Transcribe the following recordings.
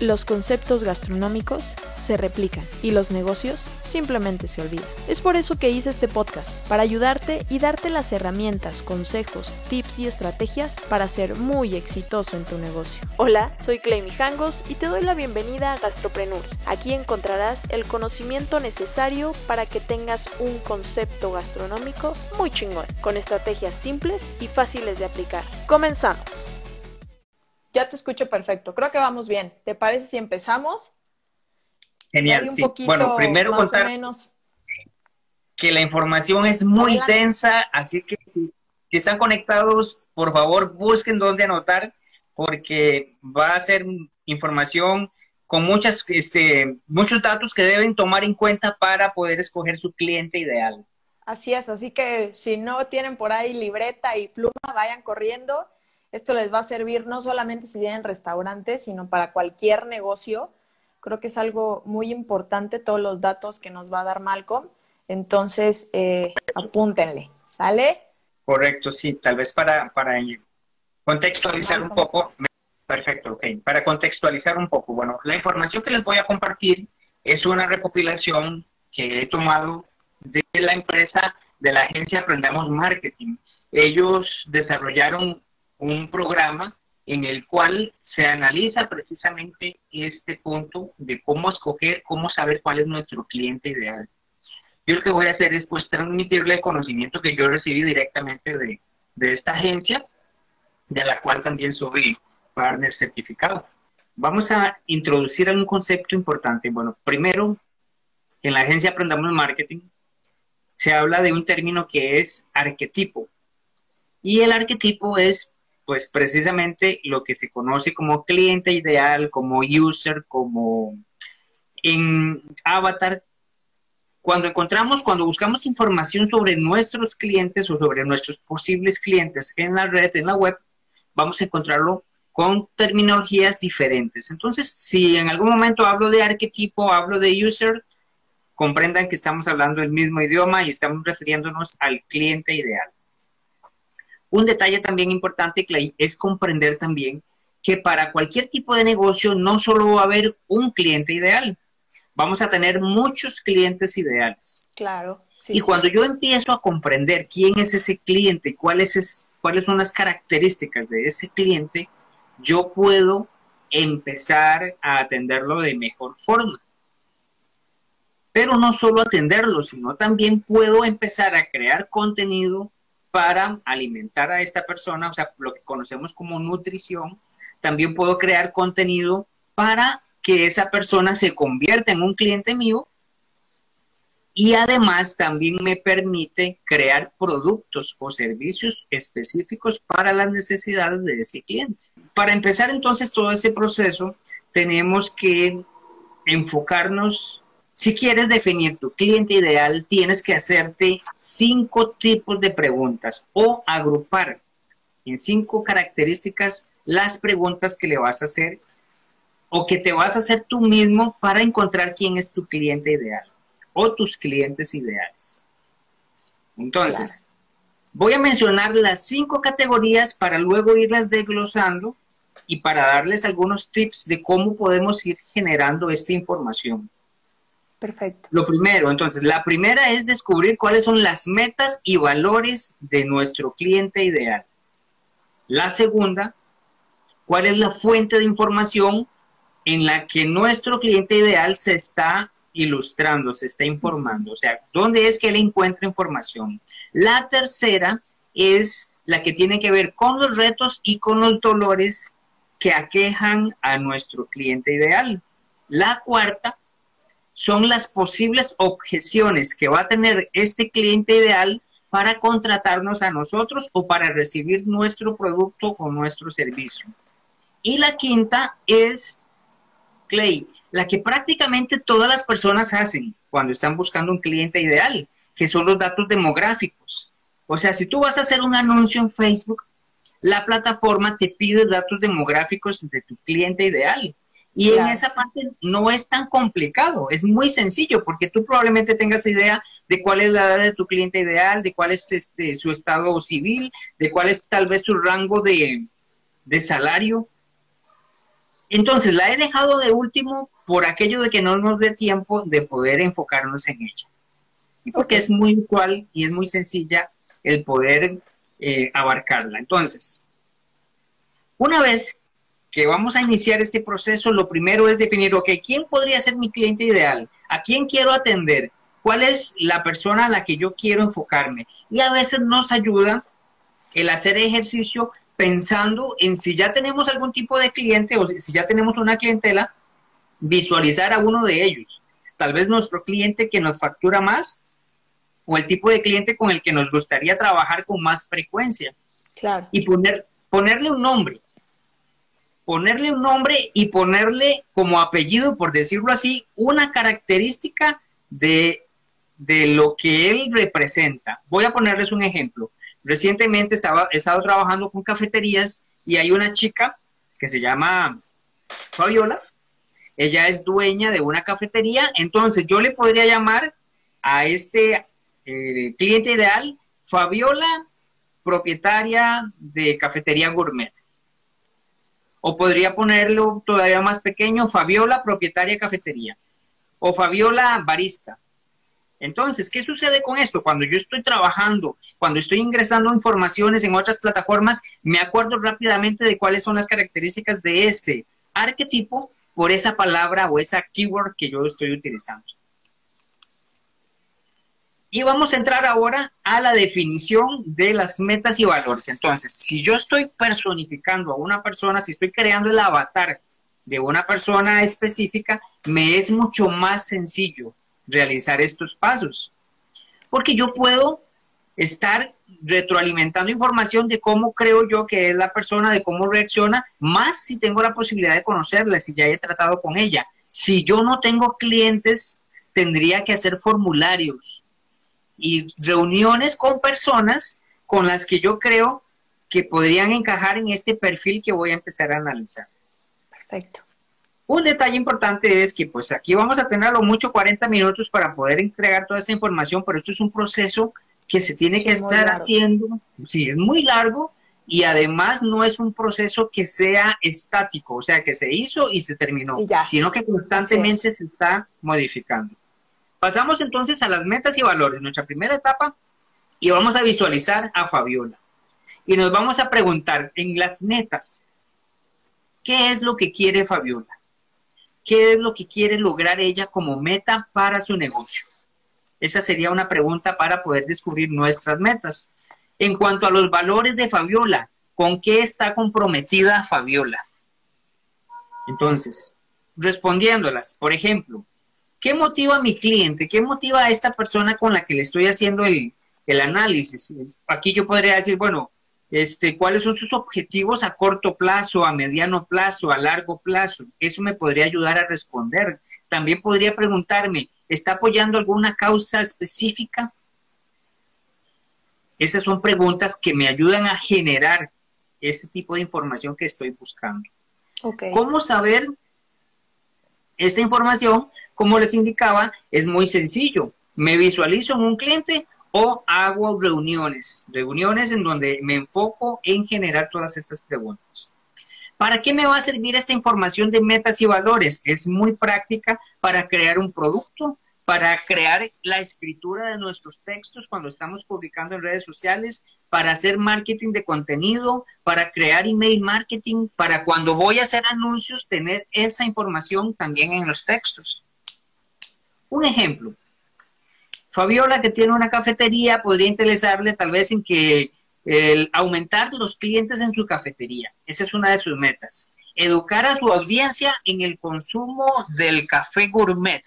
Los conceptos gastronómicos se replican y los negocios simplemente se olvidan. Es por eso que hice este podcast, para ayudarte y darte las herramientas, consejos, tips y estrategias para ser muy exitoso en tu negocio. Hola, soy Clay Mijangos y te doy la bienvenida a Gastropreneur. Aquí encontrarás el conocimiento necesario para que tengas un concepto gastronómico muy chingón, con estrategias simples y fáciles de aplicar. Comenzamos. Ya te escucho perfecto. Creo que vamos bien. ¿Te parece si empezamos? Genial, sí. Bueno, primero contar que la información es muy densa, así que si están conectados, por favor, busquen dónde anotar, porque va a ser información con muchas, este, muchos datos que deben tomar en cuenta para poder escoger su cliente ideal. Así es, así que si no tienen por ahí libreta y pluma, vayan corriendo esto les va a servir no solamente si tienen restaurantes, sino para cualquier negocio. Creo que es algo muy importante todos los datos que nos va a dar Malcolm. Entonces, eh, apúntenle, ¿sale? Correcto, sí. Tal vez para, para contextualizar un poco. Perfecto, ok. Para contextualizar un poco, bueno, la información que les voy a compartir es una recopilación que he tomado de la empresa de la agencia Aprendamos Marketing. Ellos desarrollaron un programa en el cual se analiza precisamente este punto de cómo escoger, cómo saber cuál es nuestro cliente ideal. Yo lo que voy a hacer es pues transmitirle el conocimiento que yo recibí directamente de, de esta agencia, de la cual también soy partner certificado. Vamos a introducir un concepto importante. Bueno, primero, en la agencia Aprendamos Marketing se habla de un término que es arquetipo. Y el arquetipo es pues precisamente lo que se conoce como cliente ideal, como user, como en avatar. Cuando encontramos, cuando buscamos información sobre nuestros clientes o sobre nuestros posibles clientes en la red, en la web, vamos a encontrarlo con terminologías diferentes. Entonces, si en algún momento hablo de arquetipo, hablo de user, comprendan que estamos hablando el mismo idioma y estamos refiriéndonos al cliente ideal. Un detalle también importante, Clay, es comprender también que para cualquier tipo de negocio no solo va a haber un cliente ideal, vamos a tener muchos clientes ideales. Claro. y cuando yo empiezo a comprender quién es ese cliente, cuáles, cuáles son las características de ese cliente, yo puedo empezar a atenderlo de mejor forma. Pero no solo atenderlo, sino también puedo empezar a crear contenido para alimentar a esta persona, o sea, lo que conocemos como nutrición. También puedo crear contenido para que esa persona se convierta en un cliente mío y además también me permite crear productos o servicios específicos para las necesidades de ese cliente. Para empezar entonces todo ese proceso, tenemos que enfocarnos si quieres definir tu cliente ideal, tienes que hacerte cinco tipos de preguntas o agrupar en cinco características las preguntas que le vas a hacer o que te vas a hacer tú mismo para encontrar quién es tu cliente ideal o tus clientes ideales. Entonces, voy a mencionar las cinco categorías para luego irlas desglosando y para darles algunos tips de cómo podemos ir generando esta información. Perfecto. Lo primero, entonces, la primera es descubrir cuáles son las metas y valores de nuestro cliente ideal. La segunda, cuál es la fuente de información en la que nuestro cliente ideal se está ilustrando, se está informando, o sea, dónde es que él encuentra información. La tercera es la que tiene que ver con los retos y con los dolores que aquejan a nuestro cliente ideal. La cuarta son las posibles objeciones que va a tener este cliente ideal para contratarnos a nosotros o para recibir nuestro producto o nuestro servicio. Y la quinta es, Clay, la que prácticamente todas las personas hacen cuando están buscando un cliente ideal, que son los datos demográficos. O sea, si tú vas a hacer un anuncio en Facebook, la plataforma te pide datos demográficos de tu cliente ideal. Y en esa parte no es tan complicado, es muy sencillo, porque tú probablemente tengas idea de cuál es la edad de tu cliente ideal, de cuál es este, su estado civil, de cuál es tal vez su rango de, salario. Entonces, la he dejado de último por aquello de que no nos dé tiempo de poder enfocarnos en ella. Y porque es muy igual y es muy sencilla el poder eh, abarcarla. Entonces, una vez que vamos a iniciar este proceso, lo primero es definir, ok, ¿quién podría ser mi cliente ideal? ¿A quién quiero atender? ¿Cuál es la persona a la que yo quiero enfocarme? Y a veces nos ayuda el hacer ejercicio pensando en si ya tenemos algún tipo de cliente o si ya tenemos una clientela, visualizar a uno de ellos. Tal vez nuestro cliente que nos factura más o el tipo de cliente con el que nos gustaría trabajar con más frecuencia. Claro. Y poner, ponerle un nombre. Ponerle un nombre y ponerle como apellido, por decirlo así, una característica de, de lo que él representa. Voy a ponerles un ejemplo. Recientemente estaba, he estado trabajando con cafeterías y hay una chica que se llama Fabiola. Ella es dueña de una cafetería. Entonces yo le podría llamar a este eh, cliente ideal Fabiola, propietaria de cafetería gourmet. O podría ponerlo todavía más pequeño, Fabiola, propietaria cafetería. O Fabiola, barista. Entonces, ¿qué sucede con esto? Cuando yo estoy trabajando, cuando estoy ingresando informaciones en otras plataformas, me acuerdo rápidamente de cuáles son las características de ese arquetipo por esa palabra o esa keyword que yo estoy utilizando. Y vamos a entrar ahora a la definición de las metas y valores. Entonces, si yo estoy personificando a una persona, si estoy creando el avatar de una persona específica, me es mucho más sencillo realizar estos pasos. Porque yo puedo estar retroalimentando información de cómo creo yo que es la persona, de cómo reacciona, más si tengo la posibilidad de conocerla, si ya he tratado con ella. Si yo no tengo clientes, tendría que hacer formularios y reuniones con personas con las que yo creo que podrían encajar en este perfil que voy a empezar a analizar. Perfecto. Un detalle importante es que pues aquí vamos a tener a lo mucho 40 minutos para poder entregar toda esta información, pero esto es un proceso que se tiene que estar haciendo, sí, es muy largo y además no es un proceso que sea estático, o sea, que se hizo y se terminó, sino que constantemente se está modificando. Pasamos entonces a las metas y valores, nuestra primera etapa, y vamos a visualizar a Fabiola. Y nos vamos a preguntar en las metas, ¿qué es lo que quiere Fabiola? ¿Qué es lo que quiere lograr ella como meta para su negocio? Esa sería una pregunta para poder descubrir nuestras metas. En cuanto a los valores de Fabiola, ¿con qué está comprometida Fabiola? Entonces, respondiéndolas, por ejemplo, ¿qué motiva a mi cliente? ¿Qué motiva a esta persona con la que le estoy haciendo el, el análisis? Aquí yo podría decir, bueno, este, cuáles son sus objetivos a corto plazo, a mediano plazo, a largo plazo. Eso me podría ayudar a responder. También podría preguntarme, ¿está apoyando alguna causa específica? Esas son preguntas que me ayudan a generar este tipo de información que estoy buscando. ¿Cómo saber esta información? Como les indicaba, es muy sencillo. Me visualizo en un cliente o hago reuniones, reuniones en donde me enfoco en generar todas estas preguntas. ¿Para qué me va a servir esta información de metas y valores? Es muy práctica para crear un producto, para crear la escritura de nuestros textos cuando estamos publicando en redes sociales, para hacer marketing de contenido, para crear email marketing, para cuando voy a hacer anuncios, tener esa información también en los textos. Un ejemplo, Fabiola, que tiene una cafetería, podría interesarle tal vez en que el aumentar los clientes en su cafetería. Esa es una de sus metas. Educar a su audiencia en el consumo del café gourmet.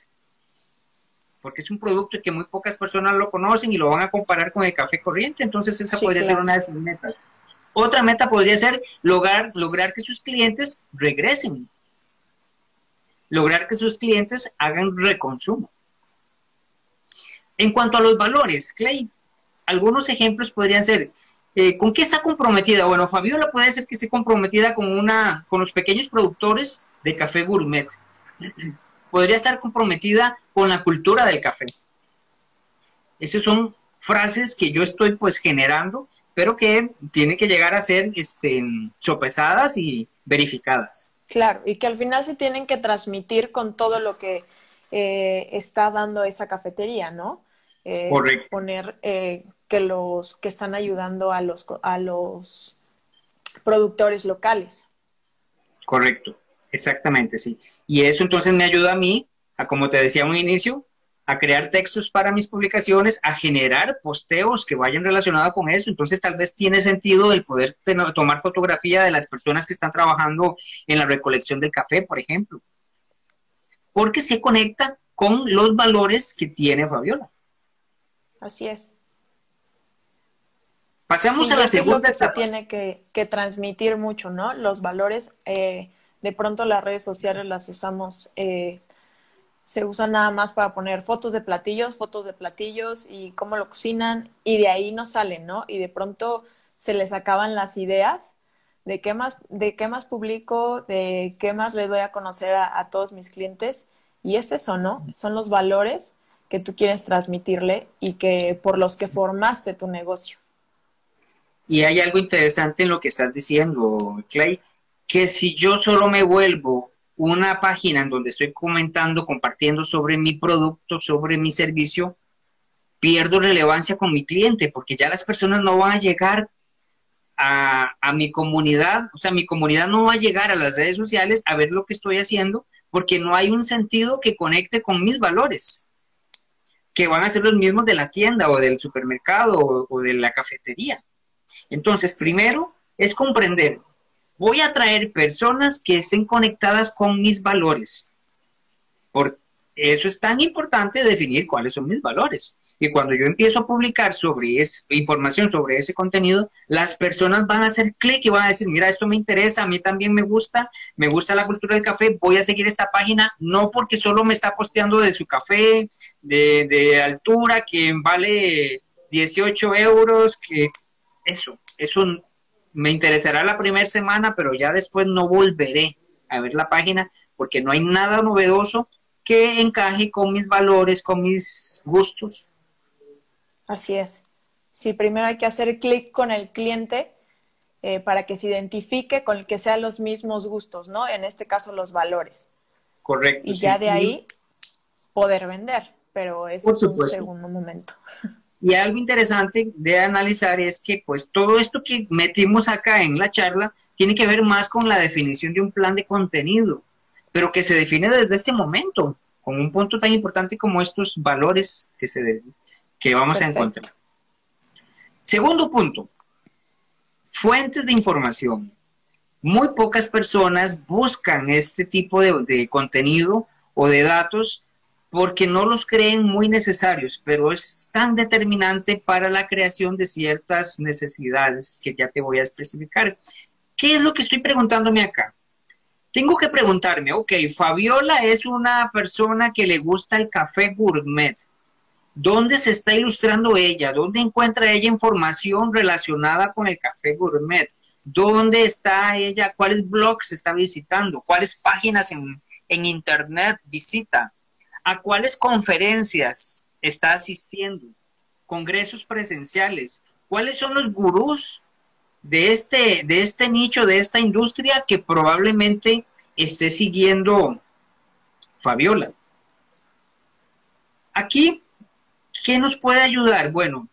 Porque es un producto que muy pocas personas lo conocen y lo van a comparar con el café corriente. Entonces esa podría ser una de sus metas. Otra meta podría ser lograr, lograr que sus clientes regresen. Lograr que sus clientes hagan reconsumo. En cuanto a los valores, Clay, algunos ejemplos podrían ser, eh, ¿con qué está comprometida? Bueno, Fabiola puede ser que esté comprometida con, una, con los pequeños productores de café gourmet. Podría estar comprometida con la cultura del café. Esas son frases que yo estoy pues generando, pero que tienen que llegar a ser este, sopesadas y verificadas. Claro, y que al final se tienen que transmitir con todo lo que eh, está dando esa cafetería, ¿no? Eh, Correcto. Poner eh, que los que están ayudando a los, a los productores locales. Correcto, exactamente, sí. Y eso entonces me ayuda a mí, a como te decía un inicio, a crear textos para mis publicaciones, a generar posteos que vayan relacionados con eso. Entonces tal vez tiene sentido el poder tomar fotografía de las personas que están trabajando en la recolección del café, por ejemplo. Porque se conecta con los valores que tiene Fabiola. Así es. Pasemos a la segunda. Es que se tiene que, transmitir mucho, ¿no? Los valores. Eh, de pronto las redes sociales las usamos eh, se usan nada más para poner fotos de platillos, fotos de platillos y cómo lo cocinan y de ahí no salen, ¿no? Y de pronto se les acaban las ideas de qué más, de qué más publico, de qué más le doy a conocer a, a todos mis clientes y es eso, ¿no? Son los valores que tú quieres transmitirle y que por los que formaste tu negocio. Y hay algo interesante en lo que estás diciendo, Clay, que si yo solo me vuelvo una página en donde estoy comentando, compartiendo sobre mi producto, sobre mi servicio, pierdo relevancia con mi cliente porque ya las personas no van a llegar a, mi comunidad, o sea, mi comunidad no va a llegar a las redes sociales a ver lo que estoy haciendo porque no hay un sentido que conecte con mis valores, que van a ser los mismos de la tienda o del supermercado o, o de la cafetería. Entonces, primero es comprender voy a traer personas que estén conectadas con mis valores. Por eso es tan importante definir cuáles son mis valores. Y cuando yo empiezo a publicar sobre información sobre ese contenido, las personas van a hacer clic y van a decir, mira, esto me interesa, a mí también me gusta, me gusta la cultura del café, voy a seguir esta página, no porque solo me está posteando de su café, de, de altura, que vale 18 euros, que eso, eso me interesará la primera semana, pero ya después no volveré a ver la página porque no hay nada novedoso que encaje con mis valores, con mis gustos. Así es. Sí, primero hay que hacer clic con el cliente eh, para que se identifique con el que sean los mismos gustos, ¿no? En este caso, los valores. Correcto. Y ya de ahí poder vender, pero eso es un segundo momento. Y algo interesante de analizar es que pues todo esto que metimos acá en la charla tiene que ver más con la definición de un plan de contenido, pero que se define desde este momento, con un punto tan importante como estos valores que, se que vamos a encontrar. Segundo punto, fuentes de información. Muy pocas personas buscan este tipo de, de contenido o de datos porque no los creen muy necesarios, pero es tan determinante para la creación de ciertas necesidades que ya te voy a especificar. ¿Qué es lo que estoy preguntándome acá? Tengo que preguntarme, ok, Fabiola es una persona que le gusta el café gourmet. ¿Dónde se está ilustrando ella? ¿Dónde encuentra ella información relacionada con el café gourmet? ¿Dónde está ella? ¿Cuáles blogs está visitando? ¿Cuáles páginas en, en internet visita? ¿A cuáles conferencias está asistiendo? Congresos presenciales. ¿Cuáles son los gurús de este, de este nicho, de esta industria que probablemente esté siguiendo Fabiola? Aquí, ¿qué nos puede ayudar? Bueno,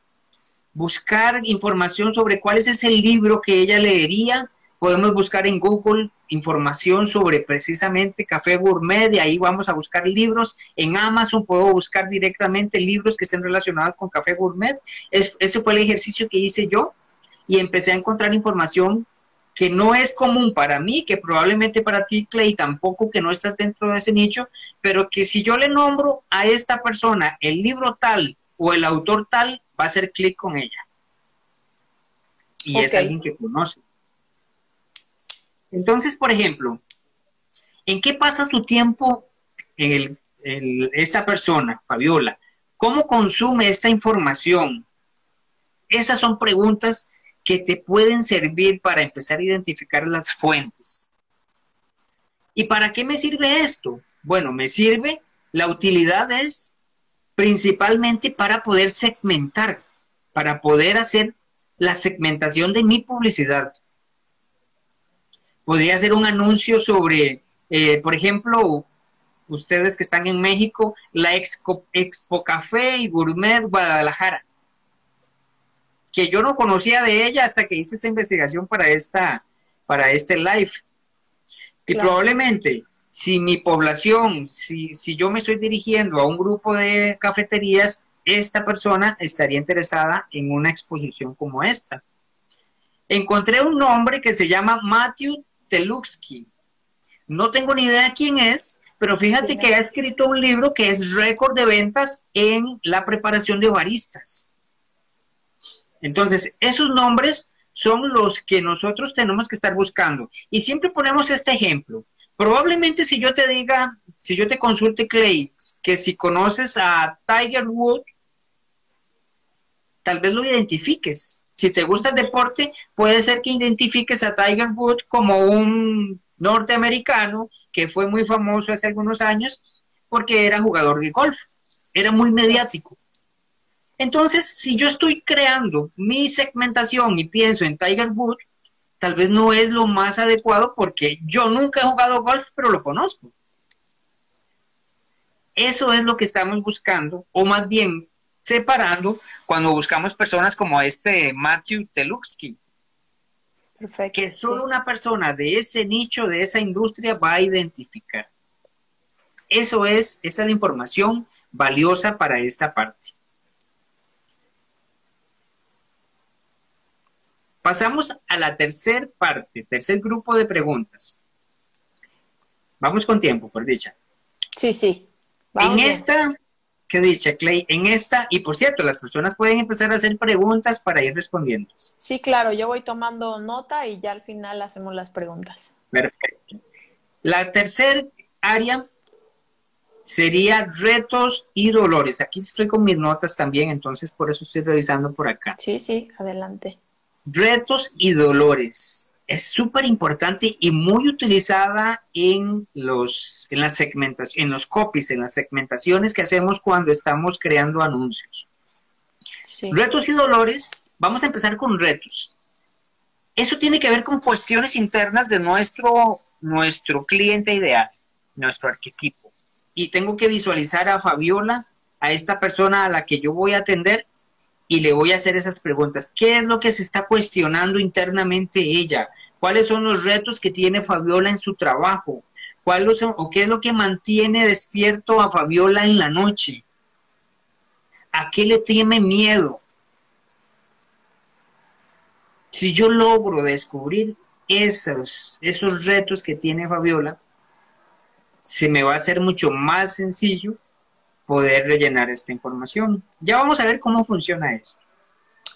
buscar información sobre cuál es ese libro que ella leería. Podemos buscar en Google información sobre precisamente café gourmet, de ahí vamos a buscar libros. En Amazon puedo buscar directamente libros que estén relacionados con café gourmet. ese fue el ejercicio que hice yo y empecé a encontrar información que no es común para mí, que probablemente para ti, Clay, tampoco que no estás dentro de ese nicho, pero que si yo le nombro a esta persona el libro tal o el autor tal, va a hacer clic con ella. Y es alguien que conoce. Entonces, por ejemplo, ¿en qué pasa su tiempo en esta persona, Fabiola? ¿Cómo consume esta información? Esas son preguntas que te pueden servir para empezar a identificar las fuentes. ¿Y para qué me sirve esto? Bueno, me sirve, la utilidad es principalmente para poder segmentar, para poder hacer la segmentación de mi publicidad. Podría ser un anuncio sobre, eh, por ejemplo, ustedes que están en México, la Expo, Expo Café y Gourmet Guadalajara, que yo no conocía de ella hasta que hice esta investigación para, esta, para este live. Y probablemente, si mi población, si, si yo me estoy dirigiendo a un grupo de cafeterías, esta persona estaría interesada en una exposición como esta. Encontré un nombre que se llama Matthew Teluxky. No tengo ni idea quién es, pero fíjate que ha escrito un libro que es récord de ventas en la preparación de baristas. Entonces, esos nombres son los que nosotros tenemos que estar buscando. Y siempre ponemos este ejemplo. Probablemente si yo te diga, si yo te consulte, Clay, que si conoces a Tiger Wood, tal vez lo identifiques. Si te gusta el deporte, puede ser que identifiques a Tiger Wood como un norteamericano que fue muy famoso hace algunos años porque era jugador de golf, era muy mediático. Entonces, si yo estoy creando mi segmentación y pienso en Tiger Wood, tal vez no es lo más adecuado porque yo nunca he jugado golf, pero lo conozco. Eso es lo que estamos buscando, o más bien separando cuando buscamos personas como este Matthew Teluxky, que solo una persona de ese nicho, de esa industria va a identificar. Eso es, esa es la información valiosa para esta parte. Pasamos a la tercer parte, tercer grupo de preguntas. Vamos con tiempo, por dicha. Sí, sí. en esta, qué dicha, Clay, en esta, y por cierto, las personas pueden empezar a hacer preguntas para ir respondiendo. Sí, claro, yo voy tomando nota y ya al final hacemos las preguntas. Perfecto. La tercera área sería retos y dolores. Aquí estoy con mis notas también, entonces por eso estoy revisando por acá. Sí, sí, adelante retos y dolores. Es súper importante y muy utilizada en los, en, la segmentación, en los copies, en las segmentaciones que hacemos cuando estamos creando anuncios. Retos y dolores, vamos a empezar con retos. Eso tiene que ver con cuestiones internas de nuestro, nuestro cliente ideal, nuestro arquetipo. Y tengo que visualizar a Fabiola, a esta persona a la que yo voy a atender, y le voy a hacer esas preguntas. ¿Qué es lo que se está cuestionando internamente ella? ¿Cuáles son los retos que tiene Fabiola en su trabajo? ¿Cuál son, ¿O qué es lo que mantiene despierto a Fabiola en la noche? ¿A qué le tiene miedo? Si yo logro descubrir esos, esos retos que tiene Fabiola, se me va a hacer mucho más sencillo poder rellenar esta información. Ya vamos a ver cómo funciona eso.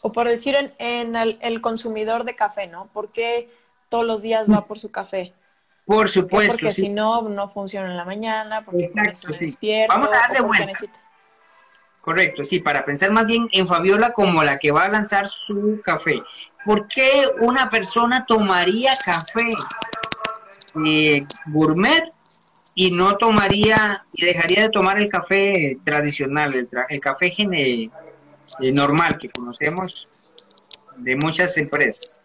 O por decir en, el, consumidor de café, ¿no? ¿Por qué todos los días va por su café? Por supuesto. Porque si no, no funciona en la mañana, porque Exacto, sí. Vamos a darle vuelta. Correcto, sí, para pensar más bien en Fabiola como la que va a lanzar su café. ¿Por qué una persona tomaría café eh, gourmet y no tomaría y dejaría de tomar el café tradicional, el, café gene, eh, normal que conocemos de muchas empresas.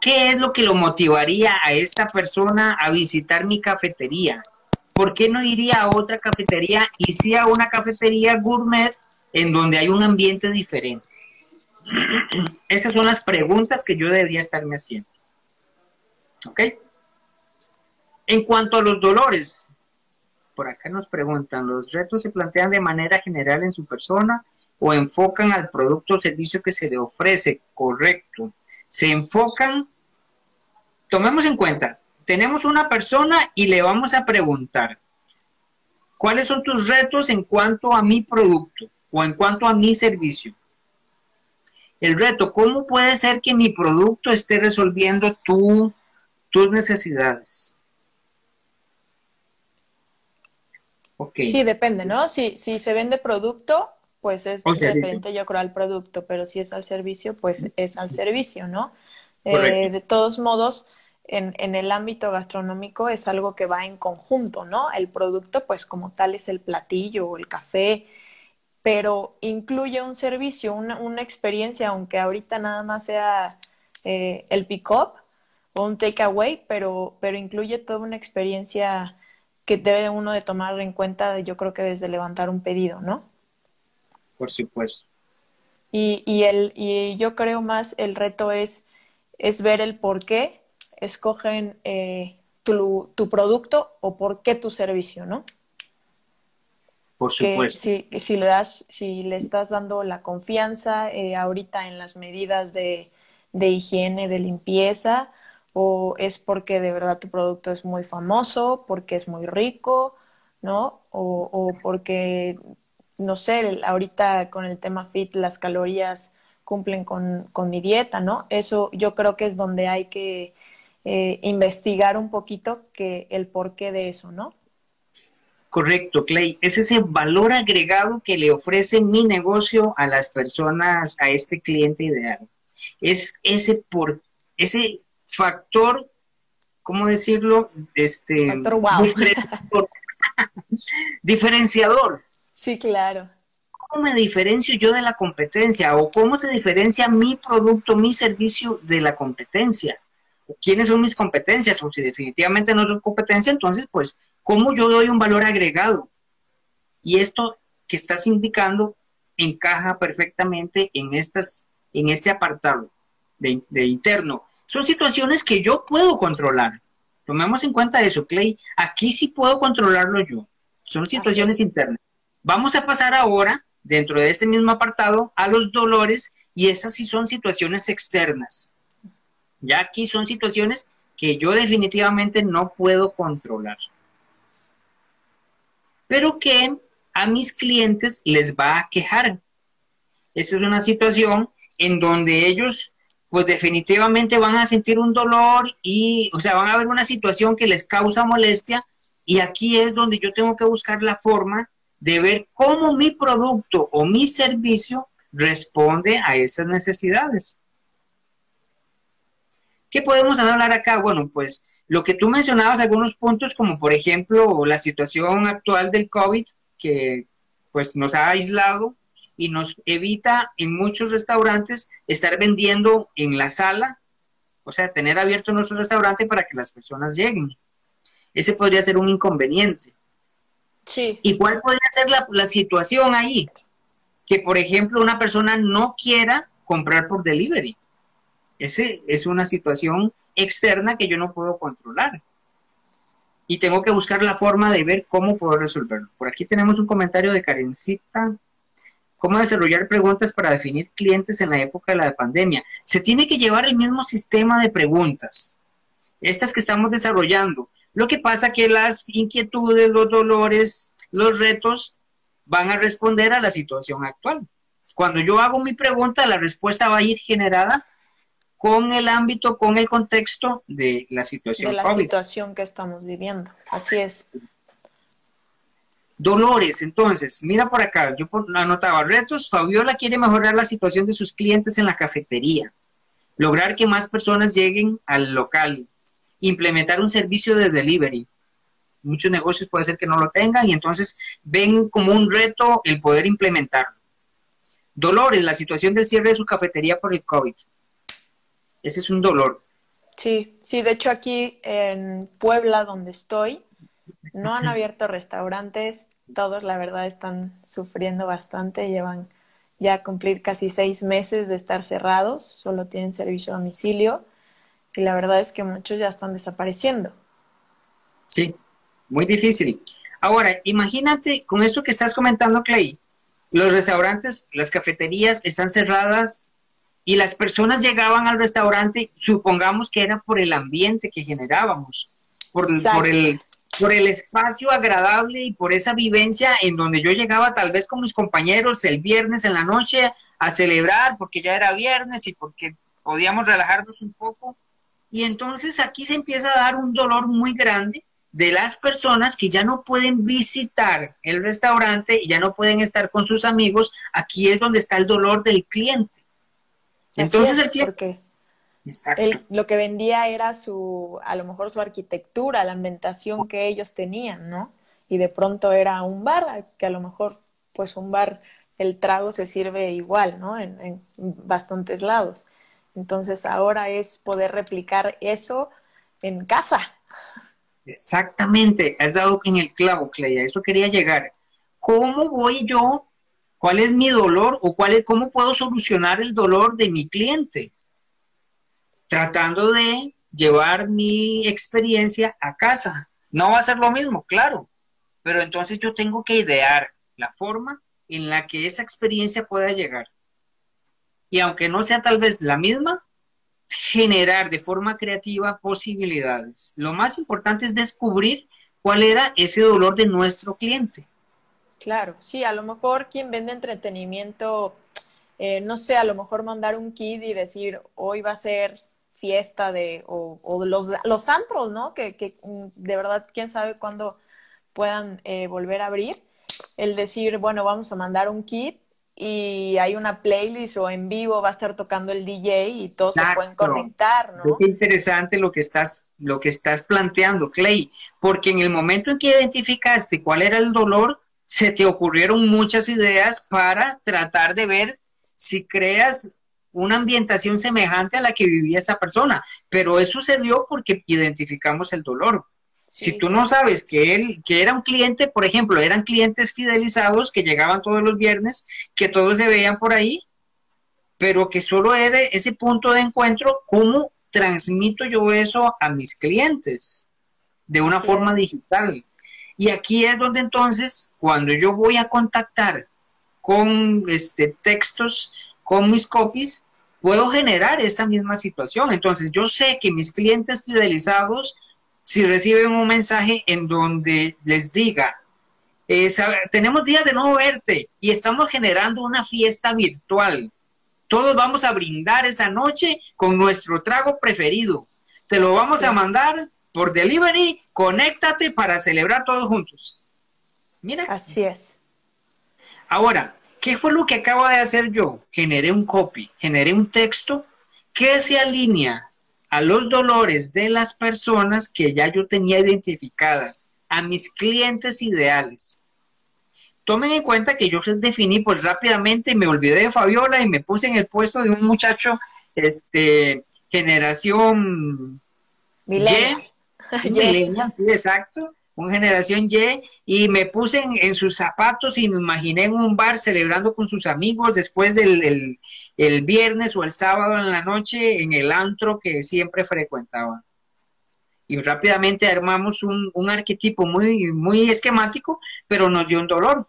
¿Qué es lo que lo motivaría a esta persona a visitar mi cafetería? ¿Por qué no iría a otra cafetería y sí a una cafetería gourmet en donde hay un ambiente diferente? Esas son las preguntas que yo debería estarme haciendo. ¿Ok? En cuanto a los dolores, por acá nos preguntan, ¿los retos se plantean de manera general en su persona o enfocan al producto o servicio que se le ofrece? Correcto. Se enfocan, tomemos en cuenta, tenemos una persona y le vamos a preguntar, ¿cuáles son tus retos en cuanto a mi producto o en cuanto a mi servicio? El reto, ¿cómo puede ser que mi producto esté resolviendo tu, tus necesidades? Sí, depende, ¿no? Si, si se vende producto, pues es diferente yo creo al producto, pero si es al servicio, pues es al servicio, ¿no? Eh, de todos modos, en, en, el ámbito gastronómico es algo que va en conjunto, ¿no? El producto, pues como tal, es el platillo o el café, pero incluye un servicio, una, una experiencia, aunque ahorita nada más sea eh, el pick-up, o un takeaway, pero, pero incluye toda una experiencia que debe uno de tomar en cuenta, yo creo que desde levantar un pedido, ¿no? Por supuesto. Y, y, el, y yo creo más el reto es, es ver el por qué escogen eh, tu, tu, producto o por qué tu servicio, ¿no? Por supuesto. si, si, le das, si le estás dando la confianza eh, ahorita en las medidas de, de higiene, de limpieza, o es porque de verdad tu producto es muy famoso, porque es muy rico, ¿no? O, o porque, no sé, ahorita con el tema fit las calorías cumplen con, con, mi dieta, ¿no? Eso yo creo que es donde hay que eh, investigar un poquito que el porqué de eso, ¿no? Correcto, Clay. Es ese valor agregado que le ofrece mi negocio a las personas, a este cliente ideal. Es ese por ese factor, ¿cómo decirlo? Este, factor wow. diferenciador. Sí, claro. ¿Cómo me diferencio yo de la competencia? ¿O cómo se diferencia mi producto, mi servicio de la competencia? ¿Quiénes son mis competencias? O si definitivamente no son competencia, entonces, pues, ¿cómo yo doy un valor agregado? Y esto que estás indicando encaja perfectamente en, estas, en este apartado de, de interno. Son situaciones que yo puedo controlar. Tomemos en cuenta eso, Clay. Aquí sí puedo controlarlo yo. Son situaciones internas. Vamos a pasar ahora, dentro de este mismo apartado, a los dolores y esas sí son situaciones externas. Ya aquí son situaciones que yo definitivamente no puedo controlar. Pero que a mis clientes les va a quejar. Esa es una situación en donde ellos pues definitivamente van a sentir un dolor y, o sea, van a ver una situación que les causa molestia y aquí es donde yo tengo que buscar la forma de ver cómo mi producto o mi servicio responde a esas necesidades. ¿Qué podemos hablar acá? Bueno, pues lo que tú mencionabas, algunos puntos como por ejemplo la situación actual del COVID, que pues nos ha aislado, y nos evita en muchos restaurantes estar vendiendo en la sala, o sea, tener abierto nuestro restaurante para que las personas lleguen. Ese podría ser un inconveniente. Sí. ¿Y cuál podría ser la, la situación ahí? Que, por ejemplo, una persona no quiera comprar por delivery. Ese es una situación externa que yo no puedo controlar. Y tengo que buscar la forma de ver cómo puedo resolverlo. Por aquí tenemos un comentario de Karencita cómo desarrollar preguntas para definir clientes en la época de la pandemia. Se tiene que llevar el mismo sistema de preguntas, estas que estamos desarrollando. Lo que pasa que las inquietudes, los dolores, los retos van a responder a la situación actual. Cuando yo hago mi pregunta, la respuesta va a ir generada con el ámbito, con el contexto de la situación. De la situación que estamos viviendo. Así es. Dolores, entonces, mira por acá, yo anotaba retos, Fabiola quiere mejorar la situación de sus clientes en la cafetería, lograr que más personas lleguen al local, implementar un servicio de delivery. Muchos negocios puede ser que no lo tengan y entonces ven como un reto el poder implementarlo. Dolores, la situación del cierre de su cafetería por el COVID. Ese es un dolor. Sí, sí, de hecho aquí en Puebla, donde estoy, no han abierto restaurantes, todos la verdad están sufriendo bastante, llevan ya a cumplir casi seis meses de estar cerrados, solo tienen servicio a domicilio y la verdad es que muchos ya están desapareciendo. Sí, muy difícil. Ahora, imagínate con esto que estás comentando, Clay, los restaurantes, las cafeterías están cerradas y las personas llegaban al restaurante, supongamos que era por el ambiente que generábamos, por, por el por el espacio agradable y por esa vivencia en donde yo llegaba tal vez con mis compañeros el viernes en la noche a celebrar porque ya era viernes y porque podíamos relajarnos un poco. Y entonces aquí se empieza a dar un dolor muy grande de las personas que ya no pueden visitar el restaurante y ya no pueden estar con sus amigos. Aquí es donde está el dolor del cliente. Entonces el cliente lo que vendía era su, a lo mejor su arquitectura, la ambientación que ellos tenían, ¿no? Y de pronto era un bar, que a lo mejor, pues un bar, el trago se sirve igual, ¿no? En, bastantes lados. Entonces ahora es poder replicar eso en casa. Exactamente, has dado en el clavo, Clay, a eso quería llegar. ¿Cómo voy yo? ¿Cuál es mi dolor o cuál es, cómo puedo solucionar el dolor de mi cliente? Tratando de llevar mi experiencia a casa. No va a ser lo mismo, claro, pero entonces yo tengo que idear la forma en la que esa experiencia pueda llegar. Y aunque no sea tal vez la misma, generar de forma creativa posibilidades. Lo más importante es descubrir cuál era ese dolor de nuestro cliente. Claro, sí, a lo mejor quien vende entretenimiento, eh, no sé, a lo mejor mandar un kit y decir, hoy va a ser fiesta de, o, los, los antros, ¿no? Que, que, mm, de verdad, quién sabe cuándo puedan eh, volver a abrir. El decir, bueno, vamos a mandar un kit y hay una playlist o en vivo va a estar tocando el DJ y todos se pueden conectar, ¿no? Qué interesante lo que estás lo que estás planteando, Clay, porque en el momento en que identificaste cuál era el dolor, se te ocurrieron muchas ideas para tratar de ver si creas una ambientación semejante a la que vivía esa persona, pero eso se dio porque identificamos el dolor. Si tú no sabes que él, que era un cliente, por ejemplo, eran clientes fidelizados que llegaban todos los viernes, que todos se veían por ahí, pero que solo era ese punto de encuentro, ¿cómo transmito yo eso a mis clientes? De una forma digital. Y aquí es donde entonces, cuando yo voy a contactar con este, textos, con mis copies, puedo generar esa misma situación. Entonces, yo sé que mis clientes fidelizados si reciben un mensaje en donde les diga, eh, tenemos días de no verte y estamos generando una fiesta virtual. Todos vamos a brindar esa noche con nuestro trago preferido. Te lo vamos a mandar por delivery, conéctate para celebrar todos juntos. Mira. Así es. Ahora, ¿qué fue lo que acabo de hacer yo? Generé un copy, generé un texto que se alinea a los dolores de las personas que ya yo tenía identificadas, a mis clientes ideales. Tomen en cuenta que yo definí pues rápidamente, me olvidé de Fabiola y me puse en el puesto de un muchacho, este, generación Y, sí, exacto, una generación Y, y me puse en, sus zapatos y me imaginé en un bar celebrando con sus amigos después del el, viernes o el sábado en la noche en el antro que siempre frecuentaba. Y rápidamente armamos un, arquetipo muy, muy esquemático, pero nos dio un dolor.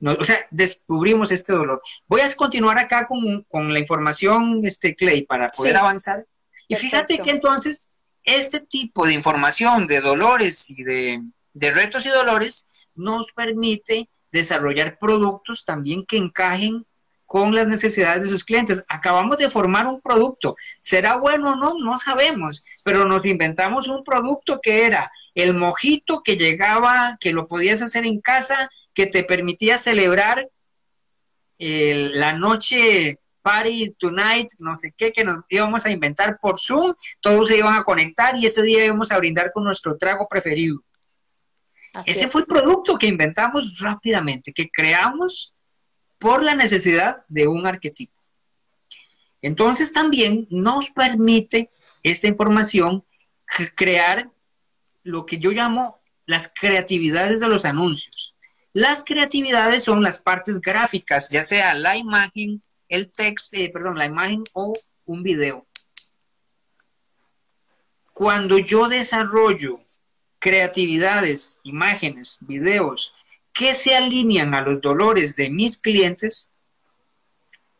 o sea, descubrimos este dolor. Voy a continuar acá con, la información, este Clay, para poder avanzar. Y fíjate que entonces este tipo de información de dolores y de, retos y dolores nos permite desarrollar productos también que encajen con las necesidades de sus clientes. Acabamos de formar un producto. ¿Será bueno o no? No sabemos, pero nos inventamos un producto que era el mojito que llegaba, que lo podías hacer en casa, que te permitía celebrar la noche party tonight, no sé qué, que nos íbamos a inventar por Zoom, todos se iban a conectar y ese día íbamos a brindar con nuestro trago preferido. ese fue el producto que inventamos rápidamente, que creamos por la necesidad de un arquetipo. Entonces también nos permite esta información crear lo que yo llamo las creatividades de los anuncios. Las creatividades son las partes gráficas, ya sea la imagen, el texto, eh, perdón, la imagen o un video. Cuando yo desarrollo creatividades, imágenes, videos que se alinean a los dolores de mis clientes,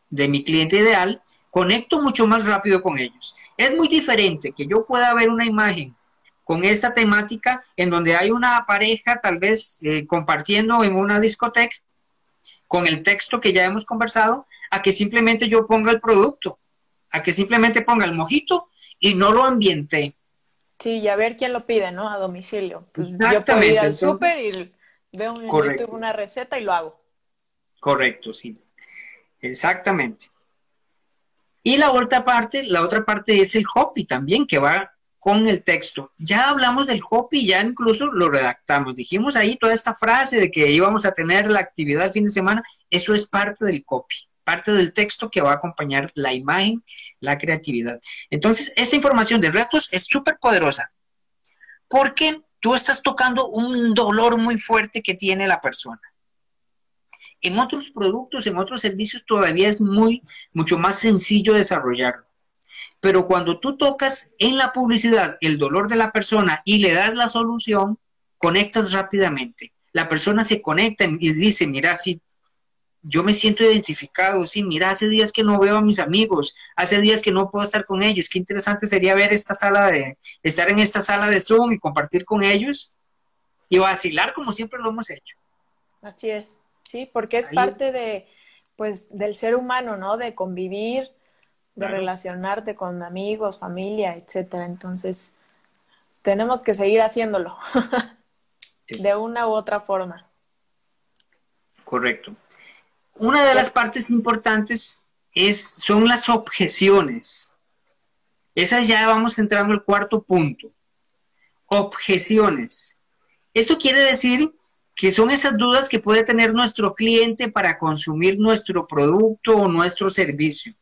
de mi cliente ideal, conecto mucho más rápido con ellos. Es muy diferente que yo pueda ver una imagen con esta temática en donde hay una pareja tal vez eh, compartiendo en una discoteca con el texto que ya hemos conversado, a que simplemente yo ponga el producto, a que simplemente ponga el mojito y no lo ambiente. Sí, y a ver quién lo pide, ¿no? A domicilio. Pues yo puedo ir al súper y veo en YouTube una receta y lo hago. Correcto, sí. Exactamente. Y la otra parte, la otra parte es el copy también, que va con el texto. Ya hablamos del copy, ya incluso lo redactamos. Dijimos ahí toda esta frase de que íbamos a tener la actividad el fin de semana, eso es parte del copy. Parte del texto que va a acompañar la imagen, la creatividad. Entonces, esta información de retos es súper poderosa porque tú estás tocando un dolor muy fuerte que tiene la persona. En otros productos, en otros servicios todavía es muy, mucho más sencillo desarrollarlo. Pero cuando tú tocas en la publicidad el dolor de la persona y le das la solución, conectas rápidamente. La persona se conecta y dice, mira, si yo me siento identificado, sí, mira, hace días que no veo a mis amigos, hace días que no puedo estar con ellos, qué interesante sería ver esta sala de, estar en esta sala de Zoom y compartir con ellos y vacilar como siempre lo hemos hecho. Así es, sí, porque es parte de, pues, del ser humano, ¿no? De convivir, de relacionarte con amigos, familia, etcétera. Entonces, tenemos que seguir haciéndolo de una u otra forma. Correcto. Una de las partes importantes es, son las objeciones. Esas ya vamos entrando al cuarto punto. Objeciones. Esto quiere decir que son esas dudas que puede tener nuestro cliente para consumir nuestro producto o nuestro servicio.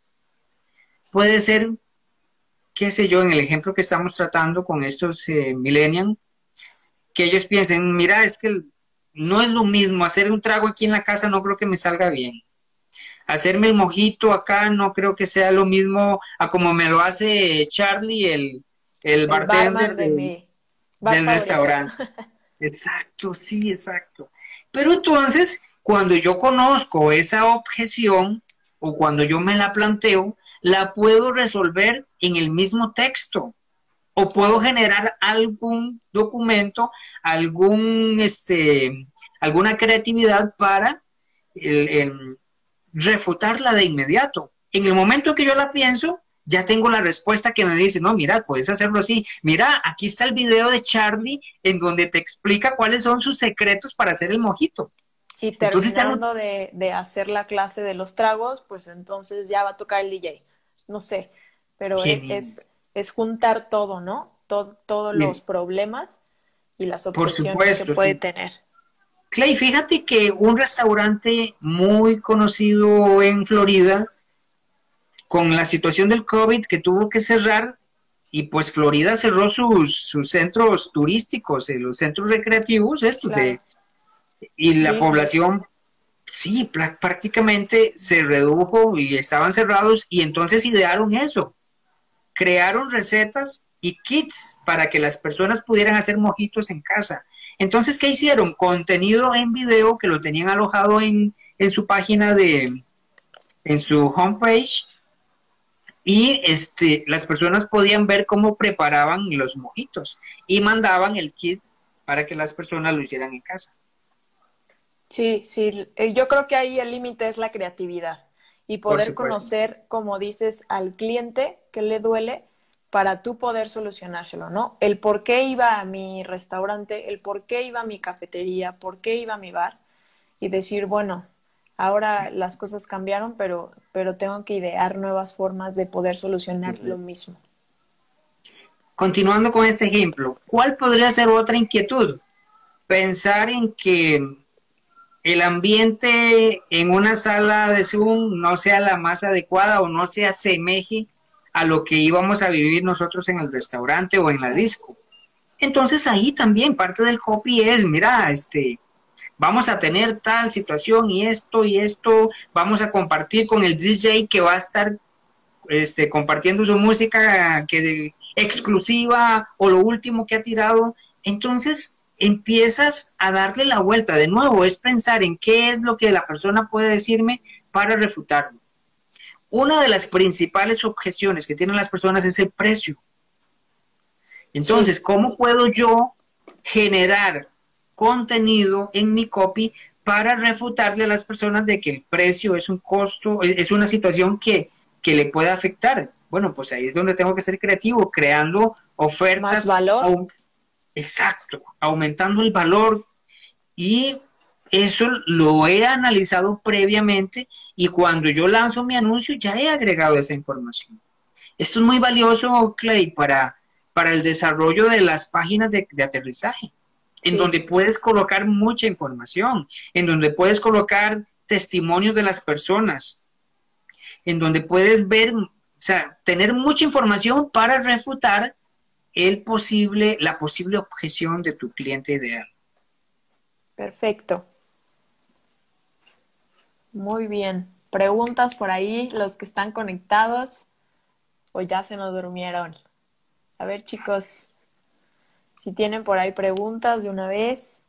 Puede ser, qué sé yo, en el ejemplo que estamos tratando con estos eh, millennials, que ellos piensen, mira, es que no es lo mismo hacer un trago aquí en la casa, no creo que me salga bien. Hacerme el mojito acá no creo que sea lo mismo a como me lo hace Charlie, el, el, bartender del restaurante. Exacto, sí, exacto. Pero entonces, cuando yo conozco esa objeción o cuando yo me la planteo, la puedo resolver en el mismo texto o puedo generar algún documento, algún, este, alguna creatividad para refutarla de inmediato. En el momento que yo la pienso, ya tengo la respuesta que me dice, no, mira, puedes hacerlo así. Mira, aquí está el video de Charlie en donde te explica cuáles son sus secretos para hacer el mojito. Y terminando de, de hacer la clase de los tragos, pues entonces ya va a tocar el DJ. No sé, pero es, es juntar todo, ¿no? todos los problemas y las opciones que puede tener. Clay, fíjate que un restaurante muy conocido en Florida, con la situación del COVID que tuvo que cerrar, y pues Florida cerró sus, sus centros turísticos, eh, los centros recreativos, esto de, y la población, sí, prácticamente se redujo y estaban cerrados, y entonces idearon eso, crearon recetas y kits para que las personas pudieran hacer mojitos en casa. Entonces, ¿qué hicieron? Contenido en video que lo tenían alojado en, su página de, en su homepage y este, las personas podían ver cómo preparaban los mojitos y mandaban el kit para que las personas lo hicieran en casa. Sí, sí, eh, yo creo que ahí el límite es la creatividad y poder conocer, como dices, al cliente que le duele para tú poder solucionárselo, ¿no? El por qué iba a mi restaurante, el por qué iba a mi cafetería, por qué iba a mi bar y decir, bueno, ahora las cosas cambiaron, pero, pero tengo que idear nuevas formas de poder solucionar lo mismo. Continuando con este ejemplo, ¿cuál podría ser otra inquietud? Pensar en que el ambiente en una sala de Zoom no sea la más adecuada o no se asemeje a lo que íbamos a vivir nosotros en el restaurante o en la disco. Entonces ahí también parte del copy es, mira, este, vamos a tener tal situación y esto y esto, vamos a compartir con el DJ que va a estar este, compartiendo su música que exclusiva o lo último que ha tirado. Entonces empiezas a darle la vuelta. De nuevo, es pensar en qué es lo que la persona puede decirme para refutarlo. Una de las principales objeciones que tienen las personas es el precio. Entonces, ¿cómo puedo yo generar contenido en mi copy para refutarle a las personas de que el precio es un costo, es una situación que, que le puede afectar? Bueno, pues ahí es donde tengo que ser creativo, creando ofertas. Más valor. Exacto, aumentando el valor y eso lo he analizado previamente y cuando yo lanzo mi anuncio ya he agregado esa información. Esto es muy valioso, Clay, para, para el desarrollo de las páginas de, aterrizaje, en donde puedes colocar mucha información, en donde puedes colocar testimonios de las personas, en donde puedes ver, o sea, tener mucha información para refutar el posible, la posible objeción de tu cliente ideal. Perfecto. Muy bien. Preguntas por ahí, los que están conectados o ya se nos durmieron. A ver, chicos, si tienen por ahí preguntas de una vez,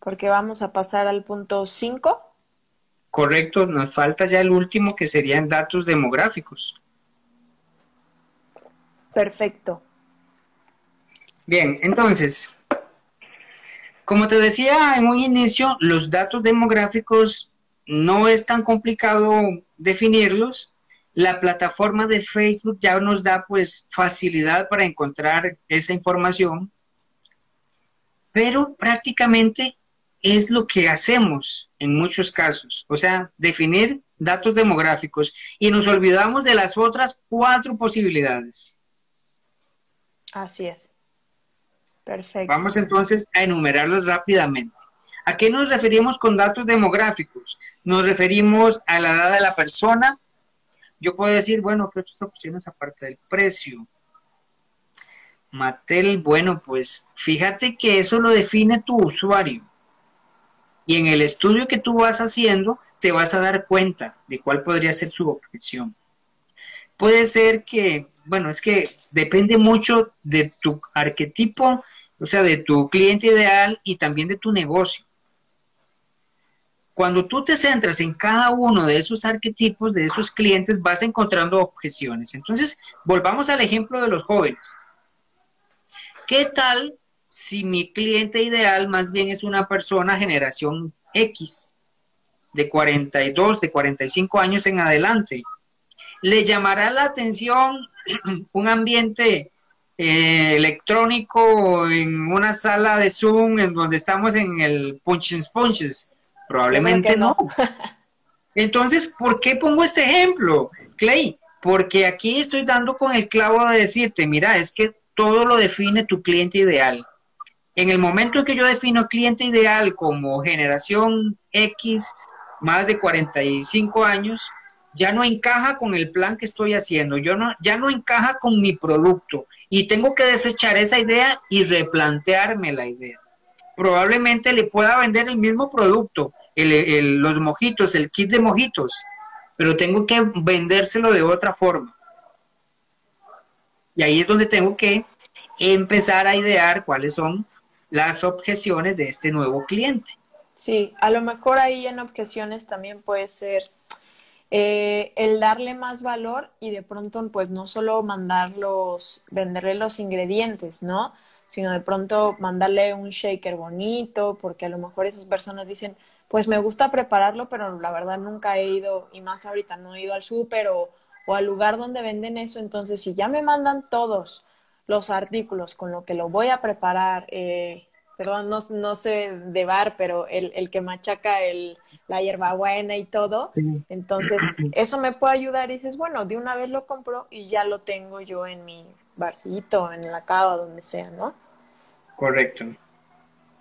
porque vamos a pasar al punto 5. Correcto, nos falta ya el último que serían datos demográficos. Perfecto. Bien, entonces, como te decía en un inicio, los datos demográficos no es tan complicado definirlos. La plataforma de Facebook ya nos da pues facilidad para encontrar esa información, pero prácticamente es lo que hacemos en muchos casos, o sea, definir datos demográficos y nos olvidamos de las otras cuatro posibilidades. Así es. Perfecto. Vamos entonces a enumerarlos rápidamente. ¿A qué nos referimos con datos demográficos? Nos referimos a la edad de la persona. Yo puedo decir, bueno, ¿qué otras opciones aparte del precio? Mattel, bueno, pues fíjate que eso lo define tu usuario. Y en el estudio que tú vas haciendo, te vas a dar cuenta de cuál podría ser su objeción. Puede ser que, bueno, es que depende mucho de tu arquetipo, o sea, de tu cliente ideal y también de tu negocio. Cuando tú te centras en cada uno de esos arquetipos, de esos clientes, vas encontrando objeciones. Entonces, volvamos al ejemplo de los jóvenes. ¿Qué tal si mi cliente ideal más bien es una persona generación X, de 42, de 45 años en adelante. Le llamará la atención un ambiente eh, electrónico en una sala de Zoom en donde estamos en el Punches Punches. Probablemente no. Entonces, ¿por qué pongo este ejemplo, Clay? Porque aquí estoy dando con el clavo de decirte, mira, es que todo lo define tu cliente ideal. En el momento en que yo defino cliente ideal como generación X, más de 45 años, ya no encaja con el plan que estoy haciendo, yo no, ya no encaja con mi producto y tengo que desechar esa idea y replantearme la idea. Probablemente le pueda vender el mismo producto, los mojitos, el kit de mojitos, pero tengo que vendérselo de otra forma. Y ahí es donde tengo que empezar a idear cuáles son las objeciones de este nuevo cliente. Sí, a lo mejor ahí en objeciones también puede ser eh, el darle más valor y de pronto pues no solo mandarlos, venderle los ingredientes, ¿no? Sino de pronto mandarle un shaker bonito, porque a lo mejor esas personas dicen, pues me gusta prepararlo, pero la verdad nunca he ido, y más ahorita no he ido al súper o, o al lugar donde venden eso, entonces si ya me mandan todos los artículos con lo que lo voy a preparar, eh, perdón, no, no, sé de bar, pero el, el que machaca el, la hierbabuena y todo, entonces eso me puede ayudar y dices, bueno, de una vez lo compro y ya lo tengo yo en mi barcito, en la cava, donde sea, ¿no? Correcto.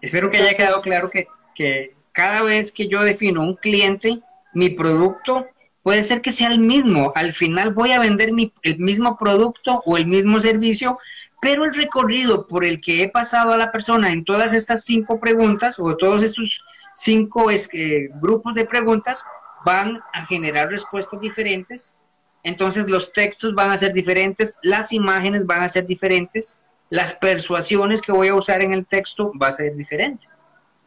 Espero que haya quedado claro que, que cada vez que yo defino un cliente, mi producto puede ser que sea el mismo. Al final voy a vender mi, el mismo producto o el mismo servicio, pero el recorrido por el que he pasado a la persona en todas estas cinco preguntas o todos estos cinco grupos de preguntas van a generar respuestas diferentes. Entonces los textos van a ser diferentes, las imágenes van a ser diferentes, las persuasiones que voy a usar en el texto va a ser diferente.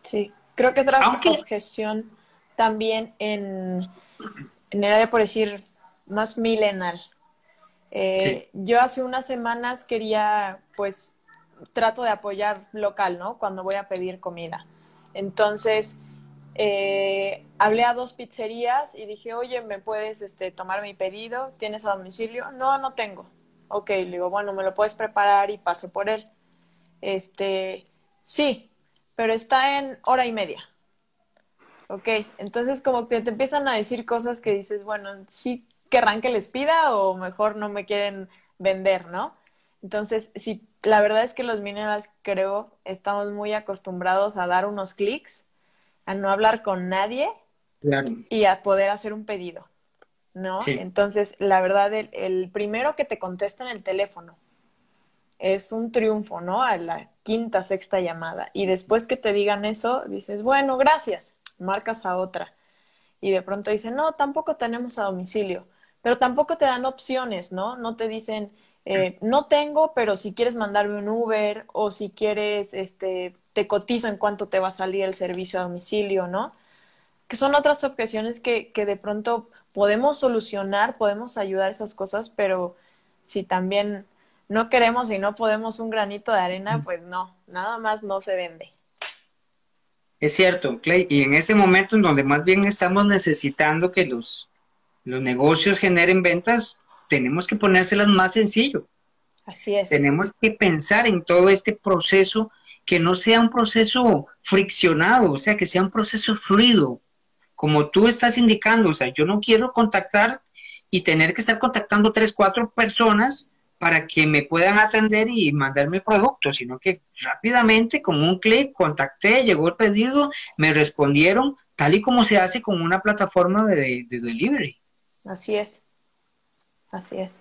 Sí, creo que otra objeción también en, en el área, por decir, más milenal, eh, yo hace unas semanas quería, pues, trato de apoyar local, ¿no? Cuando voy a pedir comida. Entonces, eh, hablé a dos pizzerías y dije, oye, ¿me puedes este, tomar mi pedido? ¿Tienes a domicilio? No, no tengo. Ok, le digo, bueno, ¿me lo puedes preparar y paso por él? Este, sí, pero está en hora y media. Ok, entonces como que te empiezan a decir cosas que dices, bueno, sí querrán que les pida o mejor no me quieren vender, ¿no? Entonces, sí, la verdad es que los minerals creo estamos muy acostumbrados a dar unos clics, a no hablar con nadie y a poder hacer un pedido. ¿no? Entonces, la verdad, el, el, primero que te contesta en el teléfono es un triunfo, ¿no? A la quinta, sexta llamada. Y después que te digan eso, dices, bueno, gracias, marcas a otra. Y de pronto dicen, no, tampoco tenemos a domicilio, pero tampoco te dan opciones, ¿no? No te dicen, eh, no tengo, pero si quieres mandarme un Uber o si quieres, este, te cotizo en cuánto te va a salir el servicio a domicilio, ¿no? Que son otras objeciones que, que de pronto podemos solucionar, podemos ayudar a esas cosas, pero si también no queremos y no podemos un granito de arena, pues no, nada más no se vende. Es cierto, Clay, y en ese momento en donde más bien estamos necesitando que los, los negocios generen ventas, tenemos que ponérselas más sencillo. Así es. Tenemos que pensar en todo este proceso que no sea un proceso friccionado, o sea, que sea un proceso fluido, como tú estás indicando, o sea, yo no quiero contactar y tener que estar contactando tres, cuatro personas para que me puedan atender y mandarme productos, sino que rápidamente con un clic contacté, llegó el pedido, me respondieron, tal y como se hace con una plataforma de, de delivery. Así es, así es.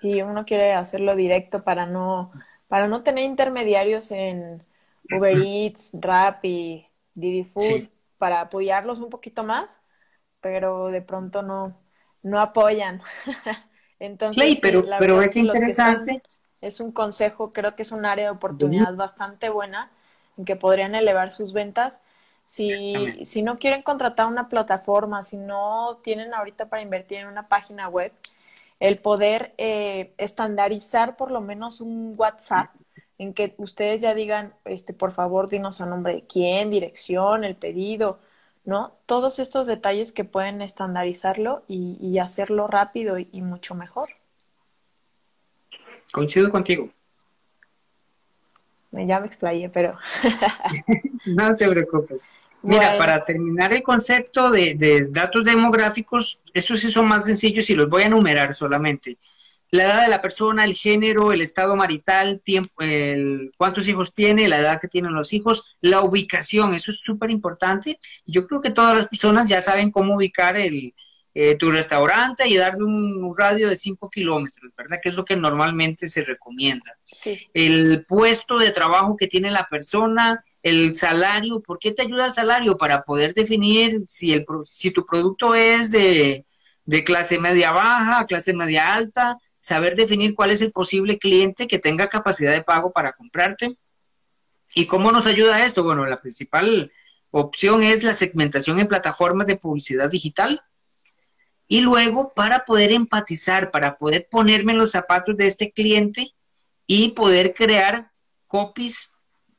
Y uno quiere hacerlo directo para no, para no tener intermediarios en Uber Eats, Rappi, Didi Food, para apoyarlos un poquito más, pero de pronto no, no apoyan. Entonces, pero, pero es interesante. es un consejo, creo que es un área de oportunidad bastante buena en que podrían elevar sus ventas. Si, si no quieren contratar una plataforma, si no tienen ahorita para invertir en una página web, el poder eh, estandarizar por lo menos un WhatsApp en que ustedes ya digan, este, por favor, dinos a nombre de quién, dirección, el pedido, ¿no? Todos estos detalles que pueden estandarizarlo y, hacerlo rápido y, mucho mejor. Coincido contigo. Ya me explayé, pero... no te preocupes. Mira, para terminar el concepto de, datos demográficos, estos sí son más sencillos y los voy a enumerar solamente la edad de la persona, el género, el estado marital, tiempo, el, cuántos hijos tiene, la edad que tienen los hijos, la ubicación, eso es súper importante. Yo creo que todas las personas ya saben cómo ubicar el, eh, tu restaurante y darle un, radio de 5 kilómetros, ¿verdad? Que es lo que normalmente se recomienda. El puesto de trabajo que tiene la persona, el salario, ¿por qué te ayuda el salario? Para poder definir si, el, si tu producto es de, de clase media baja, clase media alta, saber definir cuál es el posible cliente que tenga capacidad de pago para comprarte. ¿Y cómo nos ayuda esto? Bueno, la principal opción es la segmentación en plataformas de publicidad digital. Y luego, para poder empatizar, para poder ponerme en los zapatos de este cliente y poder crear copies,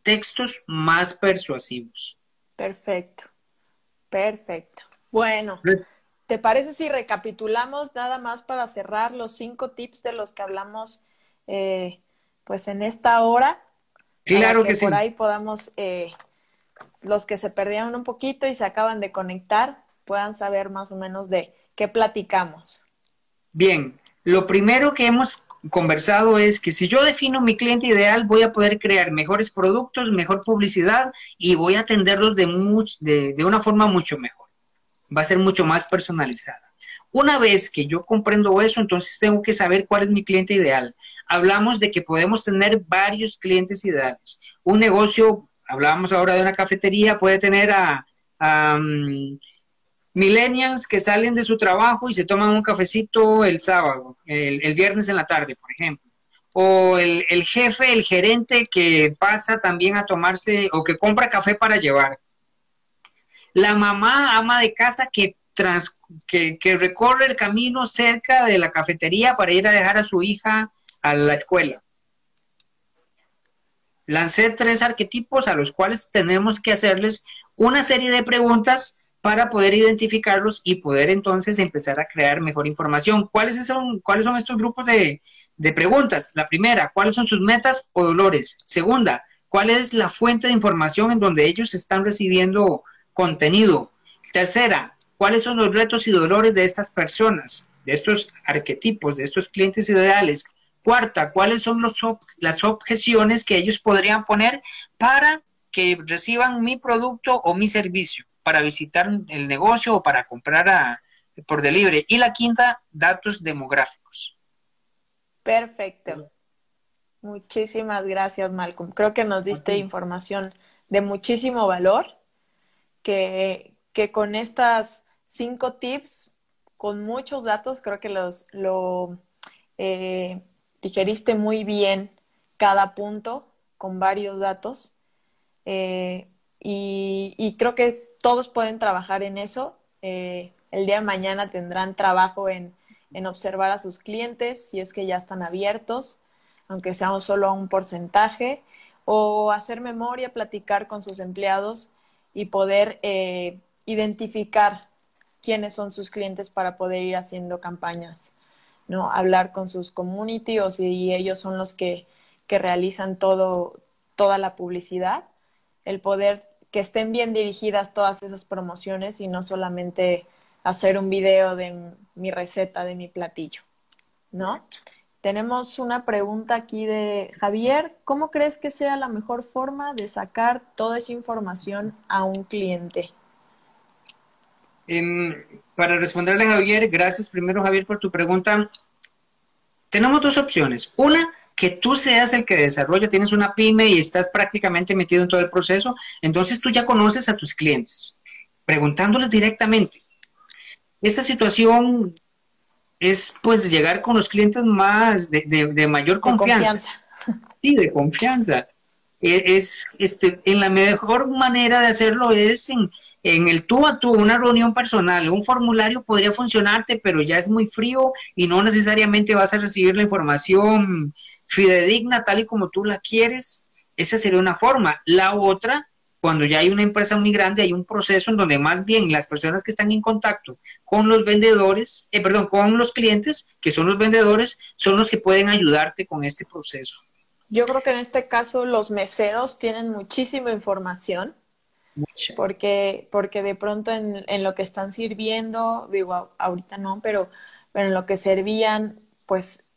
textos más persuasivos. Perfecto, perfecto. Bueno, ¿Te parece si recapitulamos nada más para cerrar los cinco tips de los que hablamos eh, pues en esta hora? Claro que, sí. Por ahí podamos, eh, los que se perdieron un poquito y se acaban de conectar, puedan saber más o menos de qué platicamos. Bien, lo primero que hemos conversado es que si yo defino mi cliente ideal, voy a poder crear mejores productos, mejor publicidad y voy a atenderlos de, de, de una forma mucho mejor va a ser mucho más personalizada. Una vez que yo comprendo eso, entonces tengo que saber cuál es mi cliente ideal. Hablamos de que podemos tener varios clientes ideales. Un negocio, hablábamos ahora de una cafetería, puede tener a, mm, millennials que salen de su trabajo y se toman un cafecito el sábado, el, viernes en la tarde, por ejemplo. O el, jefe, el gerente que pasa también a tomarse o que compra café para llevar la mamá ama de casa que, que, recorre el camino cerca de la cafetería para ir a dejar a su hija a la escuela. Lancé tres arquetipos a los cuales tenemos que hacerles una serie de preguntas para poder identificarlos y poder entonces empezar a crear mejor información. ¿Cuáles son, cuáles son estos grupos de, preguntas? La primera, ¿cuáles son sus metas o dolores? Segunda, ¿cuál es la fuente de información en donde ellos están recibiendo contenido. Tercera, ¿cuáles son los retos y dolores de estas personas, de estos arquetipos, de estos clientes ideales? Cuarta, ¿cuáles son los las objeciones que ellos podrían poner para que reciban mi producto o mi servicio, para visitar el negocio o para comprar a, por delivery. Y la quinta, datos demográficos. Perfecto. Muchísimas gracias, Malcolm. Creo que nos diste información de muchísimo valor, que, que con estas cinco tips, con muchos datos, creo que los lo eh, digeriste muy bien cada punto con varios datos. Eh, y, creo que todos pueden trabajar en eso. Eh, el día de mañana tendrán trabajo en, en, observar a sus clientes si es que ya están abiertos, aunque sea solo un porcentaje, o hacer memoria, platicar con sus empleados y poder eh, identificar quiénes son sus clientes para poder ir haciendo campañas, ¿no? Hablar con sus community o si ellos son los que, que realizan todo, toda la publicidad, el poder que estén bien dirigidas todas esas promociones y no solamente hacer un video de mi receta, de mi platillo, ¿no? Tenemos una pregunta aquí de Javier. ¿Cómo crees que sea la mejor forma de sacar toda esa información a un cliente? para responderle a Javier, gracias primero Javier por tu pregunta. Tenemos dos opciones. Una, que tú seas el que desarrolla, tienes una pyme y estás prácticamente metido en todo el proceso, entonces tú ya conoces a tus clientes, preguntándoles directamente. Esta situación es pues llegar con los clientes más de, mayor confianza. Sí, de confianza. E, es, este, en la mejor manera de hacerlo es en, en el tú a tú, una reunión personal, un formulario podría funcionarte, pero ya es muy frío y no necesariamente vas a recibir la información fidedigna tal y como tú la quieres, esa sería una forma. La otra, cuando ya hay una empresa muy grande, hay un proceso en donde más bien las personas que están en contacto con los vendedores, eh, perdón, con los clientes, que son los vendedores, son los que pueden ayudarte con este proceso. Yo creo que en este caso los meseros tienen muchísima información. Porque, porque de pronto en, en, lo que están sirviendo, digo, ahorita no, pero, pero en lo que servían, pues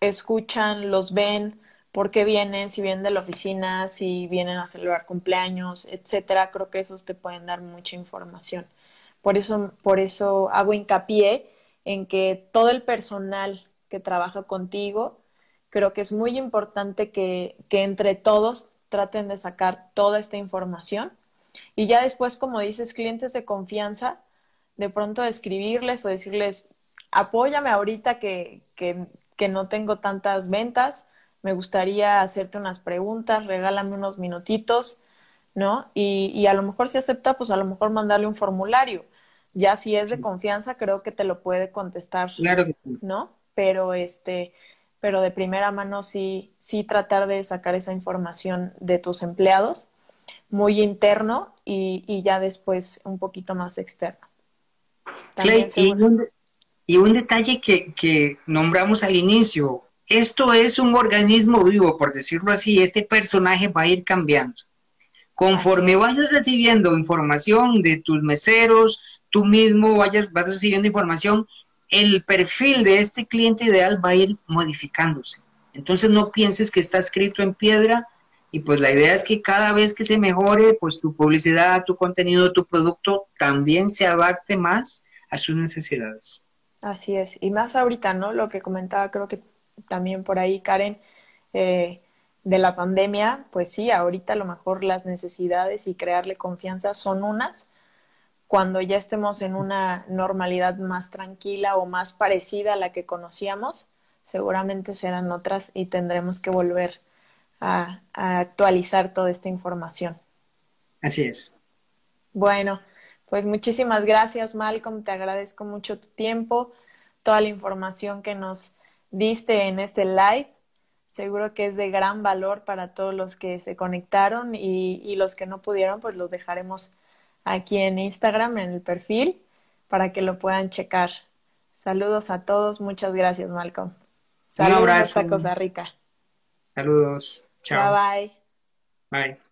escuchan, los ven, por qué vienen, si vienen de la oficina, si vienen a celebrar cumpleaños, etcétera. Creo que esos te pueden dar mucha información. Por eso, por eso hago hincapié en que todo el personal que trabaja contigo, creo que es muy importante que, que entre todos traten de sacar toda esta información. Y ya después, como dices, clientes de confianza, de pronto escribirles o decirles, apóyame ahorita que, que, que no tengo tantas ventas, me gustaría hacerte unas preguntas, regálame unos minutitos, ¿no? Y, y a lo mejor si acepta, pues a lo mejor mandarle un formulario. Ya si es de confianza, creo que te lo puede contestar, claro ¿no? Pero este, pero de primera mano sí, sí tratar de sacar esa información de tus empleados, muy interno y, y ya después un poquito más externo. También y un detalle que, nombramos al inicio, esto es un organismo vivo, por decirlo así, este personaje va a ir cambiando. Conforme vayas recibiendo información de tus meseros, tú mismo vayas, vas recibiendo información, el perfil de este cliente ideal va a ir modificándose. Entonces no pienses que está escrito en piedra y pues la idea es que cada vez que se mejore, pues tu publicidad, tu contenido, tu producto también se adapte más a sus necesidades. Así es, y más ahorita, ¿no? Lo que comentaba, creo que también por ahí, Karen, eh, de la pandemia, pues sí, ahorita a lo mejor las necesidades y crearle confianza son unas. Cuando ya estemos en una normalidad más tranquila o más parecida a la que conocíamos, seguramente serán otras y tendremos que volver a actualizar toda esta información. Así es. Bueno, pues muchísimas gracias, Malcolm. Te agradezco mucho tu tiempo, toda la información que nos diste en este live. Seguro que es de gran valor para todos los que se conectaron y, los que no pudieron, pues los dejaremos aquí en Instagram, en el perfil, para que lo puedan checar. Saludos a todos. Muchas gracias, Malcolm. Saludos a Costa Rica. Saludos. Chao. Bye bye. Bye.